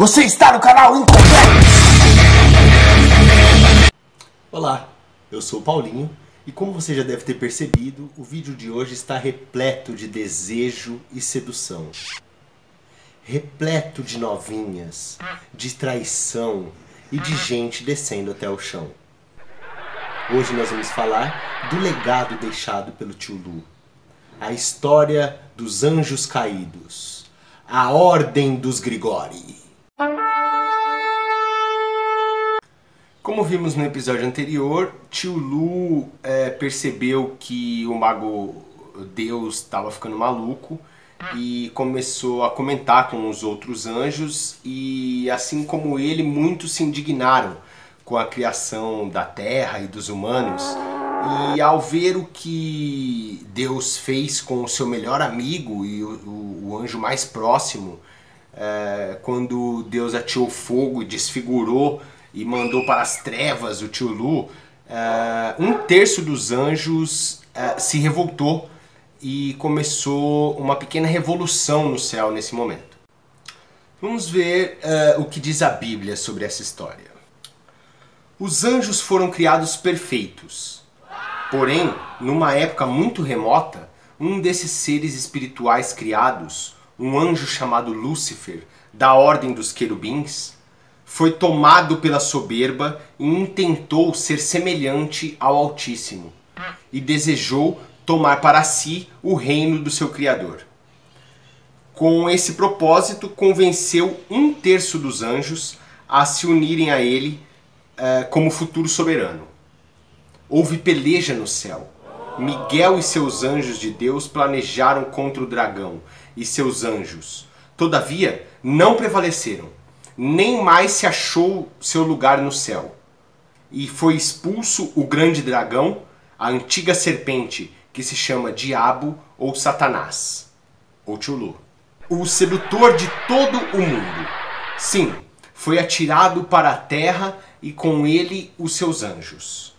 Você está no canal Incompleto! Olá, eu sou o Paulinho e como você já deve ter percebido, o vídeo de hoje está repleto de desejo e sedução. Repleto de novinhas, de traição e de gente descendo até o chão. Hoje nós vamos falar do legado deixado pelo tio Lu. A história dos anjos caídos. A Ordem dos Grigori. Como vimos no episódio anterior, tio Lu é, percebeu que o mago Deus estava ficando maluco e começou a comentar com os outros anjos e assim como ele, muitos se indignaram com a criação da terra e dos humanos. E ao ver o que Deus fez com o seu melhor amigo e o, o, o anjo mais próximo, é, quando Deus atirou fogo e desfigurou e mandou para as trevas o tio Lu, é, um terço dos anjos é, se revoltou e começou uma pequena revolução no céu nesse momento. Vamos ver é, o que diz a Bíblia sobre essa história. Os anjos foram criados perfeitos. Porém, numa época muito remota, um desses seres espirituais criados, um anjo chamado Lúcifer, da ordem dos querubins, foi tomado pela soberba e intentou ser semelhante ao Altíssimo, e desejou tomar para si o reino do seu Criador. Com esse propósito, convenceu um terço dos anjos a se unirem a ele uh, como futuro soberano. Houve peleja no céu. Miguel e seus anjos de Deus planejaram contra o dragão e seus anjos. Todavia, não prevaleceram, nem mais se achou seu lugar no céu. E foi expulso o grande dragão, a antiga serpente, que se chama Diabo ou Satanás, ou Tchulu. O sedutor de todo o mundo. Sim, foi atirado para a terra e com ele os seus anjos.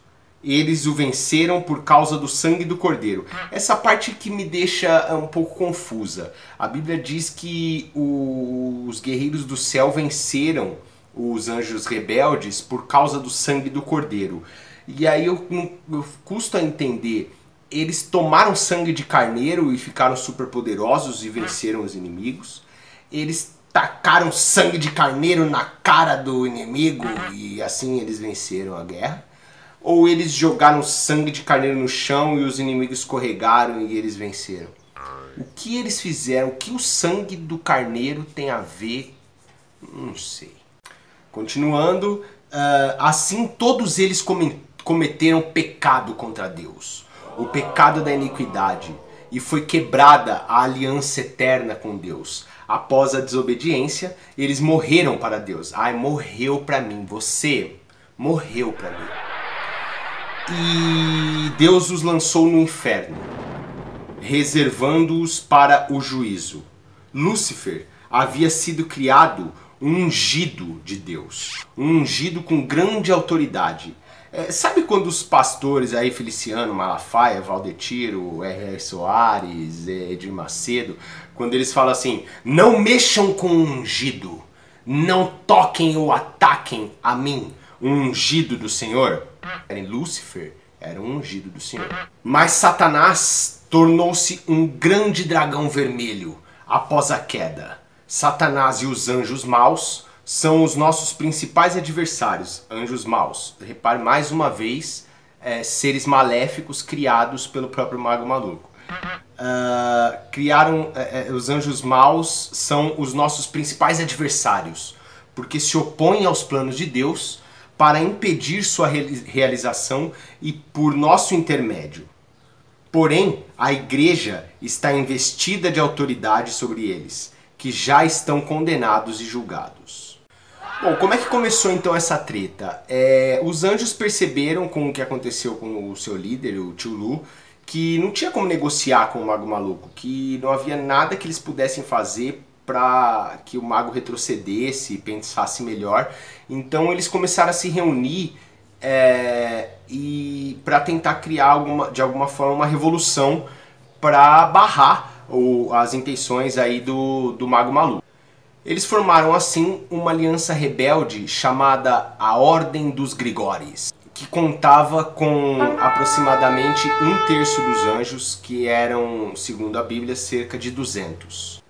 Eles o venceram por causa do sangue do cordeiro. Essa parte que me deixa um pouco confusa. A Bíblia diz que os guerreiros do céu venceram os anjos rebeldes por causa do sangue do cordeiro. E aí eu, eu custo a entender. Eles tomaram sangue de carneiro e ficaram super poderosos e venceram os inimigos. Eles tacaram sangue de carneiro na cara do inimigo e assim eles venceram a guerra ou eles jogaram sangue de carneiro no chão e os inimigos escorregaram e eles venceram? O que eles fizeram? O que o sangue do carneiro tem a ver? Não sei. Continuando, uh, assim todos eles cometeram pecado contra Deus, o pecado da iniquidade, e foi quebrada a aliança eterna com Deus. Após a desobediência, eles morreram para Deus. Ai, morreu para mim. Você morreu para mim e Deus os lançou no inferno, reservando-os para o juízo. Lúcifer havia sido criado um ungido de Deus, um ungido com grande autoridade. É, sabe quando os pastores aí, Feliciano, Malafaia, Valdetiro, R.R. Soares, Edir Macedo, quando eles falam assim, não mexam com o ungido, não toquem ou ataquem a mim, o ungido do Senhor? era Lúcifer, era um ungido do Senhor. Mas Satanás tornou-se um grande dragão vermelho após a queda. Satanás e os anjos maus são os nossos principais adversários, anjos maus. Repare mais uma vez, é, seres maléficos criados pelo próprio mago maluco. Uh, criaram é, os anjos maus são os nossos principais adversários porque se opõem aos planos de Deus para impedir sua realização e por nosso intermédio. Porém, a igreja está investida de autoridade sobre eles, que já estão condenados e julgados. Bom, como é que começou então essa treta? É, os anjos perceberam com o que aconteceu com o seu líder, o tio Lu, que não tinha como negociar com o Mago Maluco, que não havia nada que eles pudessem fazer para que o mago retrocedesse, pensasse melhor. Então eles começaram a se reunir é, e para tentar criar alguma, de alguma forma uma revolução para barrar o, as intenções aí do, do mago maluco. Eles formaram assim uma aliança rebelde chamada a Ordem dos Grigores, que contava com aproximadamente um terço dos anjos, que eram, segundo a Bíblia, cerca de 200.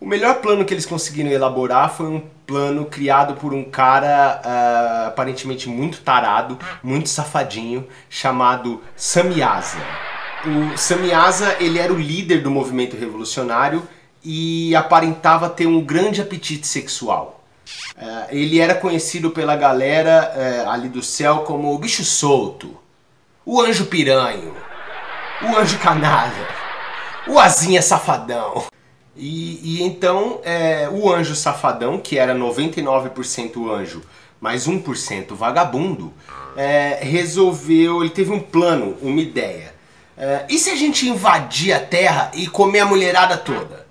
O melhor plano que eles conseguiram elaborar foi um plano criado por um cara uh, aparentemente muito tarado, muito safadinho, chamado Samyaza. O Samyaza ele era o líder do movimento revolucionário e aparentava ter um grande apetite sexual. Uh, ele era conhecido pela galera uh, ali do céu como o bicho solto, o anjo piranho, o anjo canalha, o asinha safadão. E, e então é, o anjo safadão, que era 99% anjo, mais 1% vagabundo, é, resolveu, ele teve um plano, uma ideia. É, e se a gente invadir a terra e comer a mulherada toda?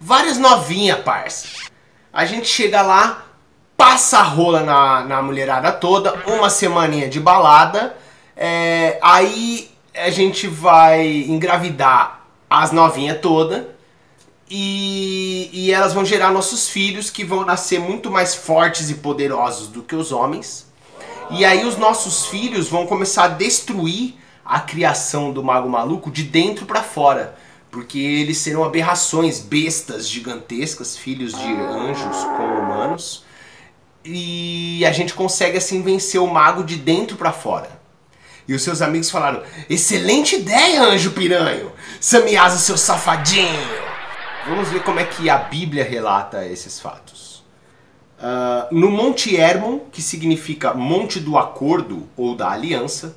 Várias novinhas, parça. A gente chega lá, passa a rola na, na mulherada toda, uma semaninha de balada, é, aí a gente vai engravidar as novinhas todas e, e elas vão gerar nossos filhos que vão nascer muito mais fortes e poderosos do que os homens. E aí os nossos filhos vão começar a destruir a criação do mago maluco de dentro para fora, porque eles serão aberrações, bestas gigantescas, filhos de anjos com humanos. E a gente consegue assim vencer o mago de dentro para fora. E os seus amigos falaram: "Excelente ideia, anjo piranho. Samiasa, seu safadinho." Vamos ver como é que a Bíblia relata esses fatos. Uh, no Monte Hermon, que significa Monte do Acordo ou da Aliança,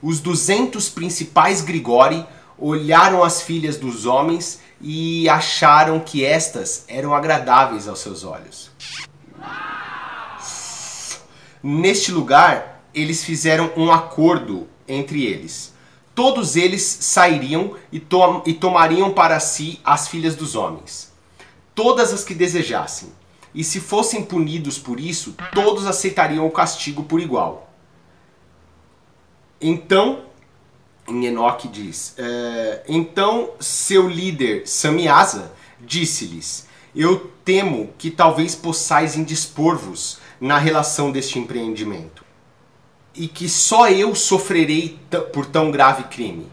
os 200 principais Grigori olharam as filhas dos homens e acharam que estas eram agradáveis aos seus olhos. Neste lugar, eles fizeram um acordo entre eles todos eles sairiam e, to e tomariam para si as filhas dos homens, todas as que desejassem. E se fossem punidos por isso, todos aceitariam o castigo por igual. Então, em Enoque diz: é, Então seu líder Samiasa disse-lhes: Eu temo que talvez possais indispor-vos na relação deste empreendimento e que só eu sofrerei por tão grave crime.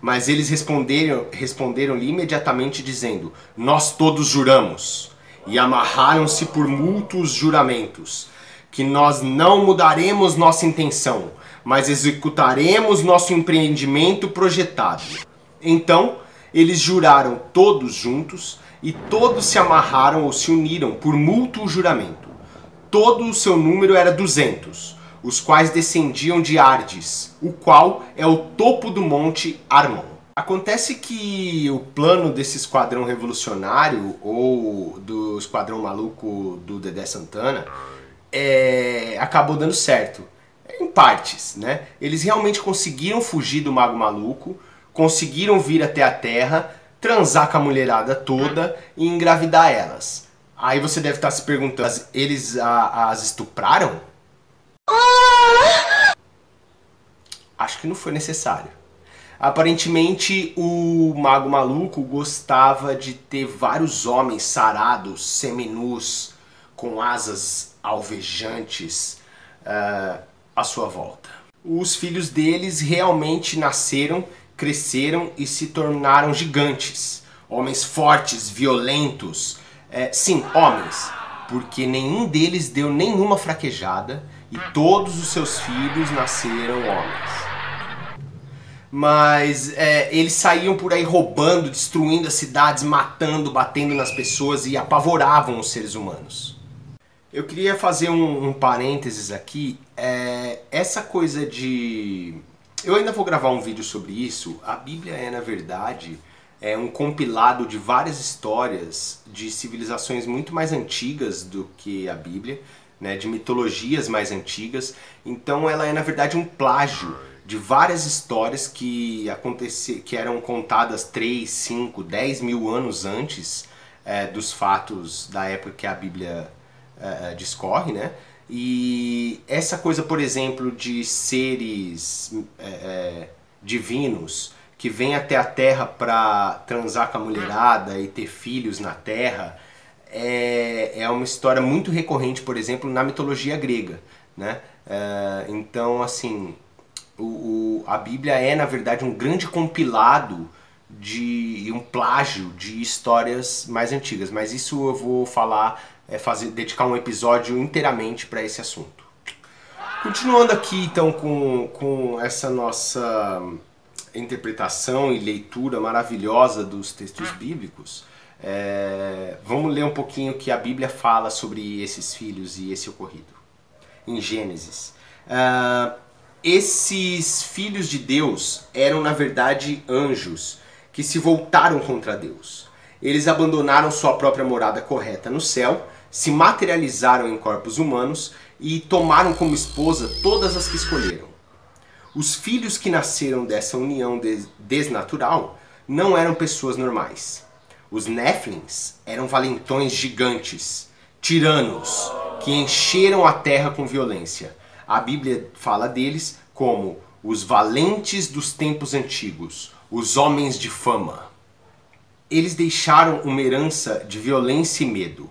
Mas eles responderam, responderam-lhe imediatamente dizendo: Nós todos juramos. E amarraram-se por mútuos juramentos, que nós não mudaremos nossa intenção, mas executaremos nosso empreendimento projetado. Então, eles juraram todos juntos, e todos se amarraram ou se uniram por mútuo juramento. Todo o seu número era duzentos os quais descendiam de Ardes, o qual é o topo do monte Armon. Acontece que o plano desse esquadrão revolucionário ou do esquadrão maluco do Dedé Santana é, acabou dando certo. Em partes, né? Eles realmente conseguiram fugir do Mago Maluco, conseguiram vir até a Terra, transar com a mulherada toda e engravidar elas. Aí você deve estar se perguntando, eles a, as estupraram? Acho que não foi necessário. Aparentemente, o mago maluco gostava de ter vários homens sarados, seminus, com asas alvejantes uh, à sua volta. Os filhos deles realmente nasceram, cresceram e se tornaram gigantes. Homens fortes, violentos. É, sim, homens, porque nenhum deles deu nenhuma fraquejada e todos os seus filhos nasceram homens. Mas é, eles saíam por aí roubando, destruindo as cidades, matando, batendo nas pessoas e apavoravam os seres humanos. Eu queria fazer um, um parênteses aqui. É, essa coisa de. Eu ainda vou gravar um vídeo sobre isso. A Bíblia é, na verdade, é um compilado de várias histórias de civilizações muito mais antigas do que a Bíblia né, de mitologias mais antigas. Então ela é na verdade um plágio de várias histórias que que eram contadas 3, 5, 10 mil anos antes é, dos fatos da época que a Bíblia é, é, discorre, né? E essa coisa, por exemplo, de seres é, é divinos que vêm até a Terra para transar com a mulherada e ter filhos na Terra, é, é uma história muito recorrente, por exemplo, na mitologia grega. Né? É, então, assim, o, o, a Bíblia é, na verdade, um grande compilado de um plágio de histórias mais antigas, mas isso eu vou falar, é, fazer, dedicar um episódio inteiramente para esse assunto. Continuando aqui então com, com essa nossa interpretação e leitura maravilhosa dos textos bíblicos, é, vamos ler um pouquinho o que a Bíblia fala sobre esses filhos e esse ocorrido. Em Gênesis. Uh, esses filhos de Deus eram, na verdade, anjos que se voltaram contra Deus. Eles abandonaram sua própria morada correta no céu, se materializaram em corpos humanos e tomaram como esposa todas as que escolheram. Os filhos que nasceram dessa união desnatural não eram pessoas normais. Os Nephlins eram valentões gigantes, tiranos, que encheram a terra com violência. A Bíblia fala deles como os valentes dos tempos antigos, os homens de fama. Eles deixaram uma herança de violência e medo.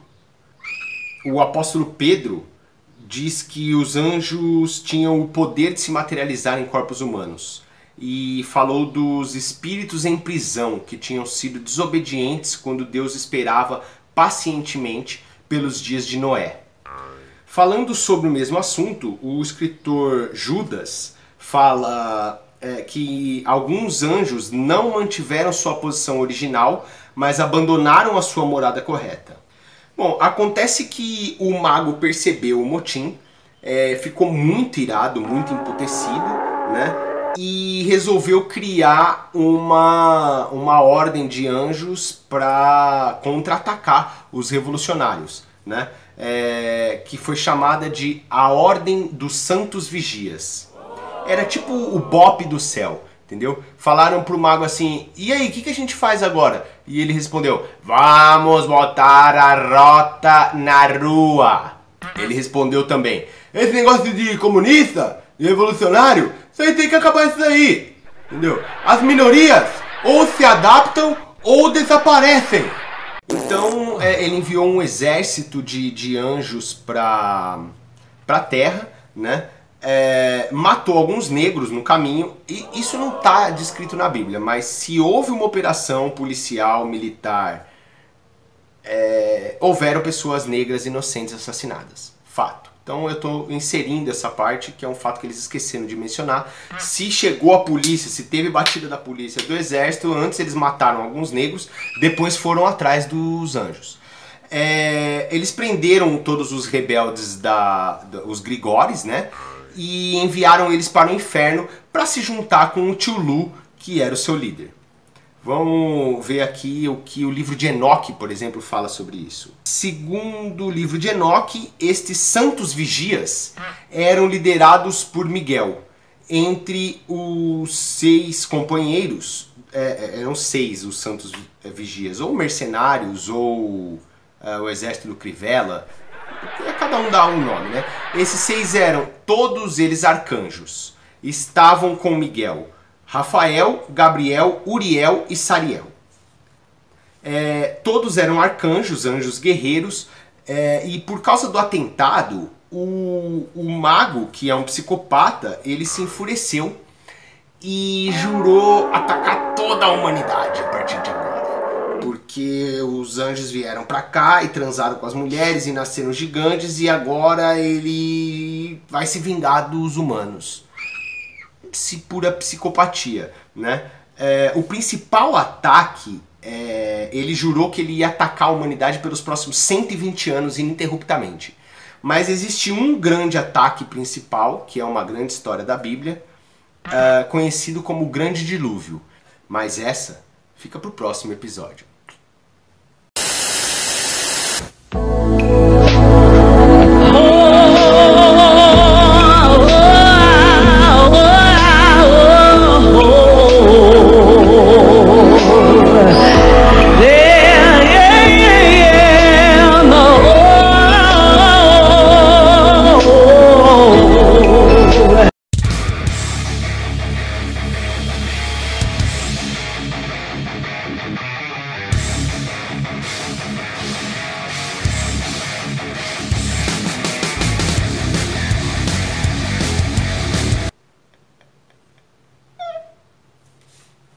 O apóstolo Pedro diz que os anjos tinham o poder de se materializar em corpos humanos e falou dos espíritos em prisão que tinham sido desobedientes quando Deus esperava pacientemente pelos dias de Noé. Falando sobre o mesmo assunto, o escritor Judas fala é, que alguns anjos não mantiveram sua posição original, mas abandonaram a sua morada correta. Bom, acontece que o mago percebeu o motim, é, ficou muito irado, muito emputecido, né? e resolveu criar uma, uma ordem de anjos para contra-atacar os revolucionários, né? É, que foi chamada de a Ordem dos Santos Vigias. Era tipo o Bop do céu, entendeu? Falaram pro mago assim: e aí, o que, que a gente faz agora? E ele respondeu: vamos botar a rota na rua. Ele respondeu também: esse negócio de comunista, de revolucionário, isso aí tem que acabar isso daí. Entendeu? As minorias ou se adaptam ou desaparecem. É, ele enviou um exército de, de anjos para a Terra, né? É, matou alguns negros no caminho, e isso não está descrito na Bíblia, mas se houve uma operação policial, militar, é, houveram pessoas negras inocentes assassinadas. Fato. Então eu estou inserindo essa parte, que é um fato que eles esqueceram de mencionar. Se chegou a polícia, se teve batida da polícia, do exército, antes eles mataram alguns negros, depois foram atrás dos anjos. É, eles prenderam todos os rebeldes, da, da, os Grigores, né? E enviaram eles para o inferno para se juntar com o tio Lu, que era o seu líder. Vamos ver aqui o que o livro de Enoque, por exemplo, fala sobre isso. Segundo o livro de Enoque, estes santos vigias eram liderados por Miguel. Entre os seis companheiros, é, é eram seis os santos é, vigias, ou mercenários, ou é, o exército do Crivella, cada um dá um nome, né? Esses seis eram todos eles arcanjos, estavam com Miguel Rafael, Gabriel, Uriel e Sariel. É, todos eram arcanjos, anjos guerreiros, é, e por causa do atentado, o, o mago, que é um psicopata, ele se enfureceu e jurou atacar toda a humanidade a partir de agora. Porque os anjos vieram para cá e transaram com as mulheres e nasceram gigantes, e agora ele vai se vingar dos humanos pura psicopatia, né? É, o principal ataque, é, ele jurou que ele ia atacar a humanidade pelos próximos 120 anos ininterruptamente. Mas existe um grande ataque principal, que é uma grande história da Bíblia, uh, conhecido como o Grande Dilúvio. Mas essa fica para o próximo episódio.